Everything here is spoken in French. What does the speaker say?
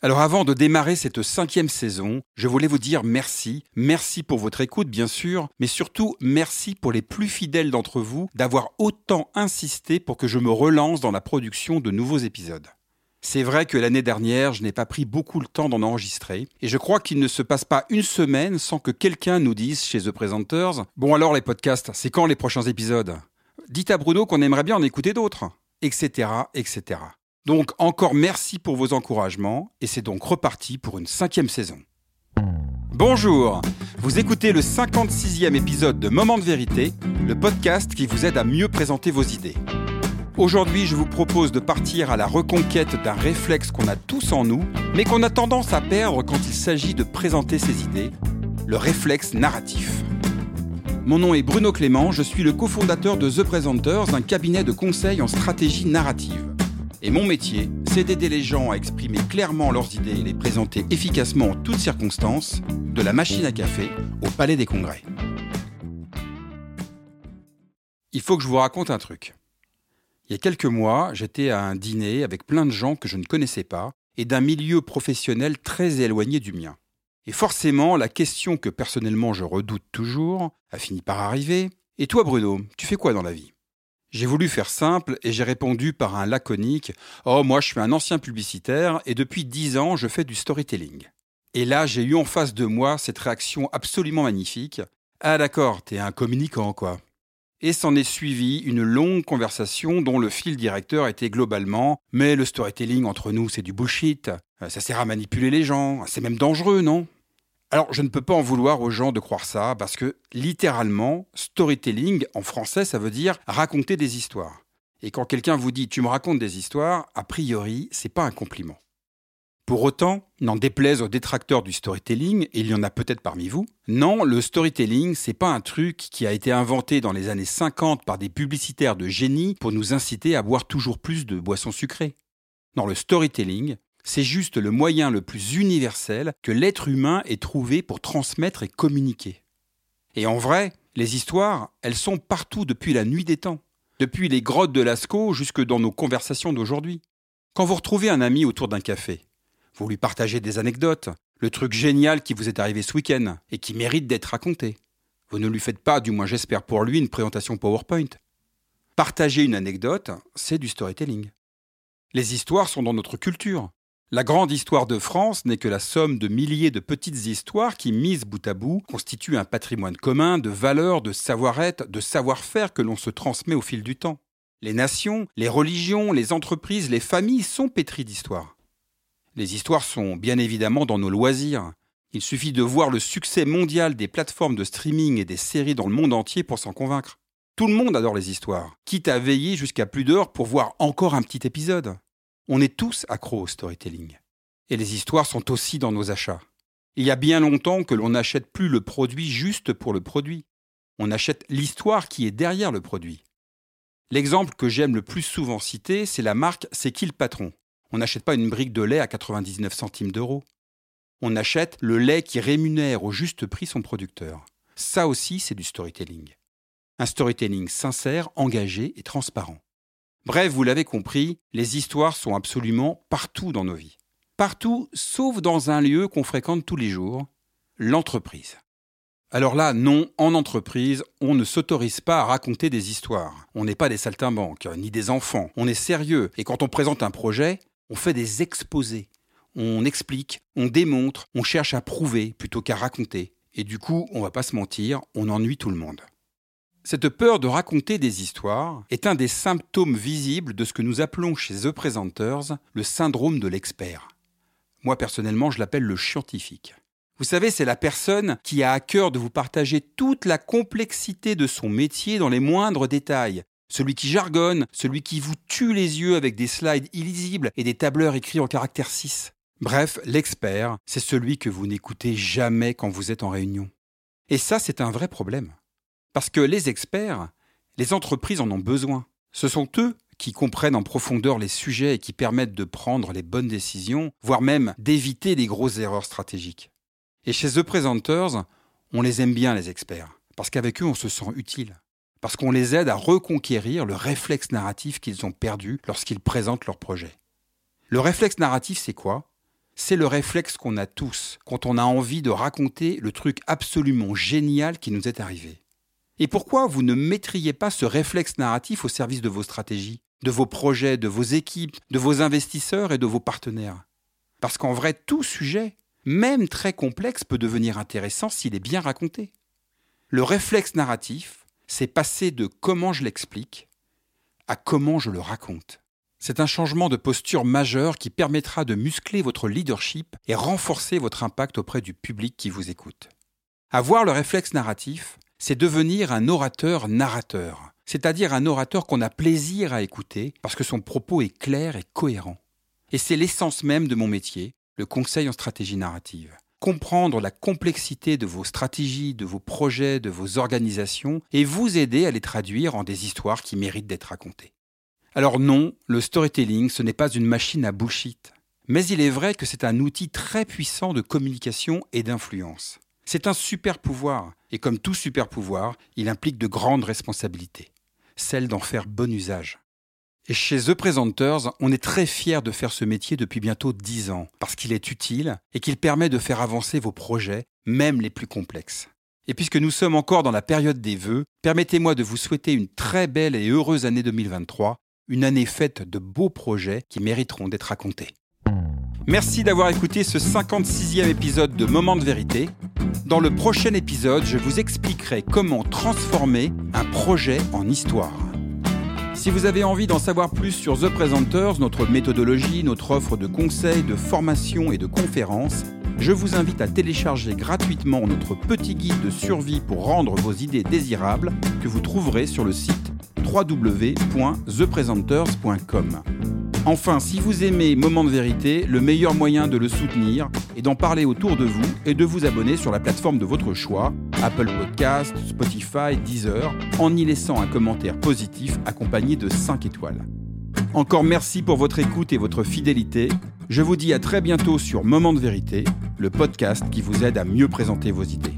Alors avant de démarrer cette cinquième saison, je voulais vous dire merci. Merci pour votre écoute, bien sûr, mais surtout merci pour les plus fidèles d'entre vous d'avoir autant insisté pour que je me relance dans la production de nouveaux épisodes. C'est vrai que l'année dernière, je n'ai pas pris beaucoup le temps d'en enregistrer, et je crois qu'il ne se passe pas une semaine sans que quelqu'un nous dise chez The Presenters Bon alors les podcasts, c'est quand les prochains épisodes? Dites à Bruno qu'on aimerait bien en écouter d'autres, etc., etc. Donc encore merci pour vos encouragements et c'est donc reparti pour une cinquième saison. Bonjour, vous écoutez le 56e épisode de Moment de vérité, le podcast qui vous aide à mieux présenter vos idées. Aujourd'hui, je vous propose de partir à la reconquête d'un réflexe qu'on a tous en nous, mais qu'on a tendance à perdre quand il s'agit de présenter ses idées, le réflexe narratif. Mon nom est Bruno Clément, je suis le cofondateur de The Presenters, un cabinet de conseil en stratégie narrative. Et mon métier, c'est d'aider les gens à exprimer clairement leurs idées et les présenter efficacement en toutes circonstances, de la machine à café au palais des congrès. Il faut que je vous raconte un truc. Il y a quelques mois, j'étais à un dîner avec plein de gens que je ne connaissais pas et d'un milieu professionnel très éloigné du mien. Et forcément, la question que personnellement je redoute toujours a fini par arriver. Et toi Bruno, tu fais quoi dans la vie? J'ai voulu faire simple et j'ai répondu par un laconique Oh, moi je suis un ancien publicitaire et depuis dix ans je fais du storytelling. Et là j'ai eu en face de moi cette réaction absolument magnifique Ah d'accord, t'es un communicant quoi. Et s'en est suivi une longue conversation dont le fil directeur était globalement Mais le storytelling entre nous c'est du bullshit, ça sert à manipuler les gens, c'est même dangereux, non? Alors, je ne peux pas en vouloir aux gens de croire ça, parce que littéralement, storytelling, en français, ça veut dire raconter des histoires. Et quand quelqu'un vous dit tu me racontes des histoires, a priori, c'est pas un compliment. Pour autant, n'en déplaise aux détracteurs du storytelling, et il y en a peut-être parmi vous, non, le storytelling, c'est pas un truc qui a été inventé dans les années 50 par des publicitaires de génie pour nous inciter à boire toujours plus de boissons sucrées. Non, le storytelling, c'est juste le moyen le plus universel que l'être humain ait trouvé pour transmettre et communiquer. Et en vrai, les histoires, elles sont partout depuis la nuit des temps, depuis les grottes de Lascaux jusque dans nos conversations d'aujourd'hui. Quand vous retrouvez un ami autour d'un café, vous lui partagez des anecdotes, le truc génial qui vous est arrivé ce week-end et qui mérite d'être raconté. Vous ne lui faites pas, du moins j'espère pour lui, une présentation PowerPoint. Partager une anecdote, c'est du storytelling. Les histoires sont dans notre culture. La grande histoire de France n'est que la somme de milliers de petites histoires qui, mises bout à bout, constituent un patrimoine commun de valeurs, de savoir-être, de savoir-faire que l'on se transmet au fil du temps. Les nations, les religions, les entreprises, les familles sont pétries d'histoires. Les histoires sont bien évidemment dans nos loisirs. Il suffit de voir le succès mondial des plateformes de streaming et des séries dans le monde entier pour s'en convaincre. Tout le monde adore les histoires, quitte à veiller jusqu'à plus d'heures pour voir encore un petit épisode. On est tous accros au storytelling. Et les histoires sont aussi dans nos achats. Il y a bien longtemps que l'on n'achète plus le produit juste pour le produit. On achète l'histoire qui est derrière le produit. L'exemple que j'aime le plus souvent citer, c'est la marque C'est qui le patron? On n'achète pas une brique de lait à 99 centimes d'euros. On achète le lait qui rémunère au juste prix son producteur. Ça aussi, c'est du storytelling. Un storytelling sincère, engagé et transparent. Bref, vous l'avez compris, les histoires sont absolument partout dans nos vies. Partout, sauf dans un lieu qu'on fréquente tous les jours, l'entreprise. Alors là, non, en entreprise, on ne s'autorise pas à raconter des histoires. On n'est pas des saltimbanques, ni des enfants. On est sérieux. Et quand on présente un projet, on fait des exposés. On explique, on démontre, on cherche à prouver plutôt qu'à raconter. Et du coup, on va pas se mentir, on ennuie tout le monde. Cette peur de raconter des histoires est un des symptômes visibles de ce que nous appelons chez The Presenters le syndrome de l'expert. Moi personnellement, je l'appelle le scientifique. Vous savez, c'est la personne qui a à cœur de vous partager toute la complexité de son métier dans les moindres détails. Celui qui jargonne, celui qui vous tue les yeux avec des slides illisibles et des tableurs écrits en caractère 6. Bref, l'expert, c'est celui que vous n'écoutez jamais quand vous êtes en réunion. Et ça, c'est un vrai problème. Parce que les experts, les entreprises en ont besoin. Ce sont eux qui comprennent en profondeur les sujets et qui permettent de prendre les bonnes décisions, voire même d'éviter les grosses erreurs stratégiques. Et chez The Presenters, on les aime bien, les experts, parce qu'avec eux, on se sent utile, parce qu'on les aide à reconquérir le réflexe narratif qu'ils ont perdu lorsqu'ils présentent leur projet. Le réflexe narratif, c'est quoi? C'est le réflexe qu'on a tous quand on a envie de raconter le truc absolument génial qui nous est arrivé. Et pourquoi vous ne mettriez pas ce réflexe narratif au service de vos stratégies, de vos projets, de vos équipes, de vos investisseurs et de vos partenaires? Parce qu'en vrai, tout sujet, même très complexe, peut devenir intéressant s'il est bien raconté. Le réflexe narratif, c'est passer de comment je l'explique à comment je le raconte. C'est un changement de posture majeur qui permettra de muscler votre leadership et renforcer votre impact auprès du public qui vous écoute. Avoir le réflexe narratif, c'est devenir un orateur narrateur, c'est-à-dire un orateur qu'on a plaisir à écouter parce que son propos est clair et cohérent. Et c'est l'essence même de mon métier, le conseil en stratégie narrative. Comprendre la complexité de vos stratégies, de vos projets, de vos organisations et vous aider à les traduire en des histoires qui méritent d'être racontées. Alors non, le storytelling, ce n'est pas une machine à bullshit. Mais il est vrai que c'est un outil très puissant de communication et d'influence. C'est un super pouvoir, et comme tout super pouvoir, il implique de grandes responsabilités, celle d'en faire bon usage. Et chez The Presenters, on est très fiers de faire ce métier depuis bientôt dix ans, parce qu'il est utile et qu'il permet de faire avancer vos projets, même les plus complexes. Et puisque nous sommes encore dans la période des vœux, permettez-moi de vous souhaiter une très belle et heureuse année 2023 une année faite de beaux projets qui mériteront d'être racontés. Merci d'avoir écouté ce 56e épisode de Moment de vérité. Dans le prochain épisode, je vous expliquerai comment transformer un projet en histoire. Si vous avez envie d'en savoir plus sur The Presenters, notre méthodologie, notre offre de conseils, de formation et de conférences, je vous invite à télécharger gratuitement notre petit guide de survie pour rendre vos idées désirables que vous trouverez sur le site www.thepresenters.com. Enfin, si vous aimez Moment de vérité, le meilleur moyen de le soutenir est d'en parler autour de vous et de vous abonner sur la plateforme de votre choix, Apple Podcast, Spotify, Deezer, en y laissant un commentaire positif accompagné de 5 étoiles. Encore merci pour votre écoute et votre fidélité. Je vous dis à très bientôt sur Moment de vérité, le podcast qui vous aide à mieux présenter vos idées.